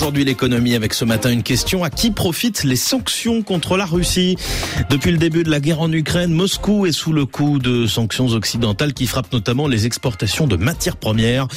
Aujourd'hui, l'économie avec ce matin une question à qui profitent les sanctions contre la Russie? Depuis le début de la guerre en Ukraine, Moscou est sous le coup de sanctions occidentales qui frappent notamment les exportations de matières premières.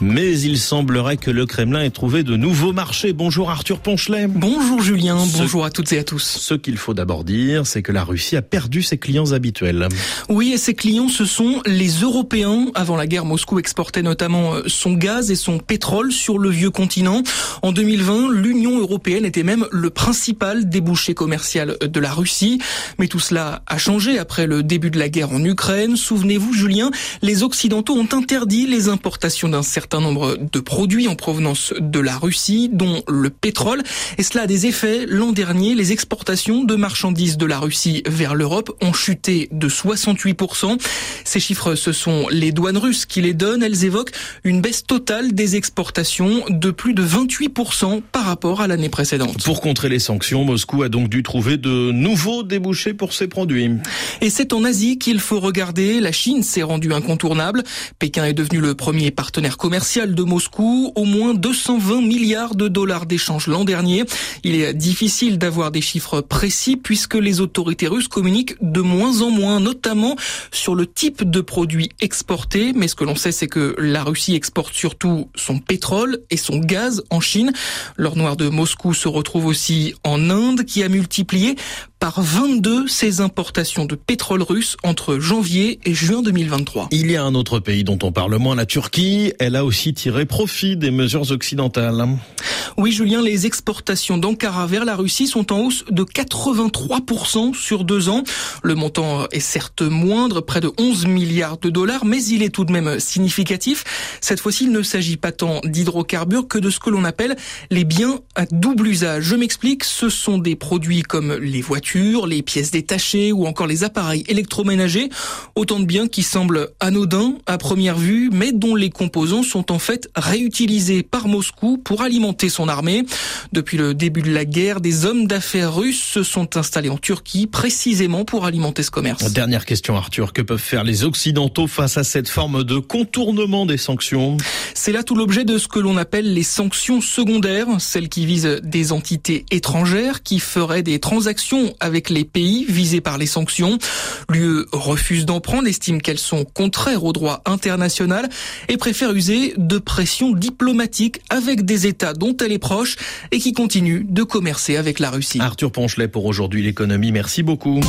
Mais il semblerait que le Kremlin ait trouvé de nouveaux marchés. Bonjour Arthur Ponchelet. Bonjour Julien, bonjour à toutes et à tous. Ce qu'il faut d'abord dire, c'est que la Russie a perdu ses clients habituels. Oui, et ses clients, ce sont les Européens. Avant la guerre, Moscou exportait notamment euh, son gaz et son pétrole sur le vieux continent. En 2020, l'Union européenne était même le principal débouché commercial de la Russie. Mais tout cela a changé après le début de la guerre en Ukraine. Souvenez-vous, Julien, les Occidentaux ont interdit les importations d'un certain nombre de produits en provenance de la Russie, dont le pétrole. Et cela a des effets. L'an dernier, les exportations de marchandises de la Russie vers l'Europe ont chuté de 68%. Ces chiffres, ce sont les douanes russes qui les donnent. Elles évoquent une baisse totale des exportations de plus de 28% par rapport à l'année précédente. Pour contrer les sanctions, Moscou a donc dû trouver de nouveaux débouchés pour ses produits. Et c'est en Asie qu'il faut regarder. La Chine s'est rendue incontournable. Pékin est devenu le premier partenaire commercial de Moscou. Au moins 220 milliards de dollars d'échanges l'an dernier. Il est difficile d'avoir des chiffres précis puisque les autorités russes communiquent de moins en moins, notamment sur le type de produits exportés. Mais ce que l'on sait, c'est que la Russie exporte surtout son pétrole et son gaz en Chine. L'or noir de Moscou se retrouve aussi en Inde qui a multiplié par 22 ses importations de pétrole russe entre janvier et juin 2023. Il y a un autre pays dont on parle moins, la Turquie. Elle a aussi tiré profit des mesures occidentales. Oui, Julien, les exportations d'Ankara vers la Russie sont en hausse de 83% sur deux ans. Le montant est certes moindre, près de 11 milliards de dollars, mais il est tout de même significatif. Cette fois-ci, il ne s'agit pas tant d'hydrocarbures que de ce que l'on appelle les biens à double usage. Je m'explique, ce sont des produits comme les voitures, les pièces détachées ou encore les appareils électroménagers. Autant de biens qui semblent anodins à première vue, mais dont les composants sont en fait réutilisés par Moscou pour alimenter son armée. Depuis le début de la guerre, des hommes d'affaires russes se sont installés en Turquie précisément pour alimenter ce commerce. Dernière question Arthur, que peuvent faire les Occidentaux face à cette forme de contournement des sanctions? C'est là tout l'objet de ce que l'on appelle les sanctions secondaires, celles qui visent des entités étrangères qui feraient des transactions avec les pays visés par les sanctions. L'UE refuse d'en prendre, estime qu'elles sont contraires au droit international et préfère user de pression diplomatique avec des États dont elle est proche et qui continuent de commercer avec la Russie. Arthur Ponchelet pour aujourd'hui l'économie, merci beaucoup.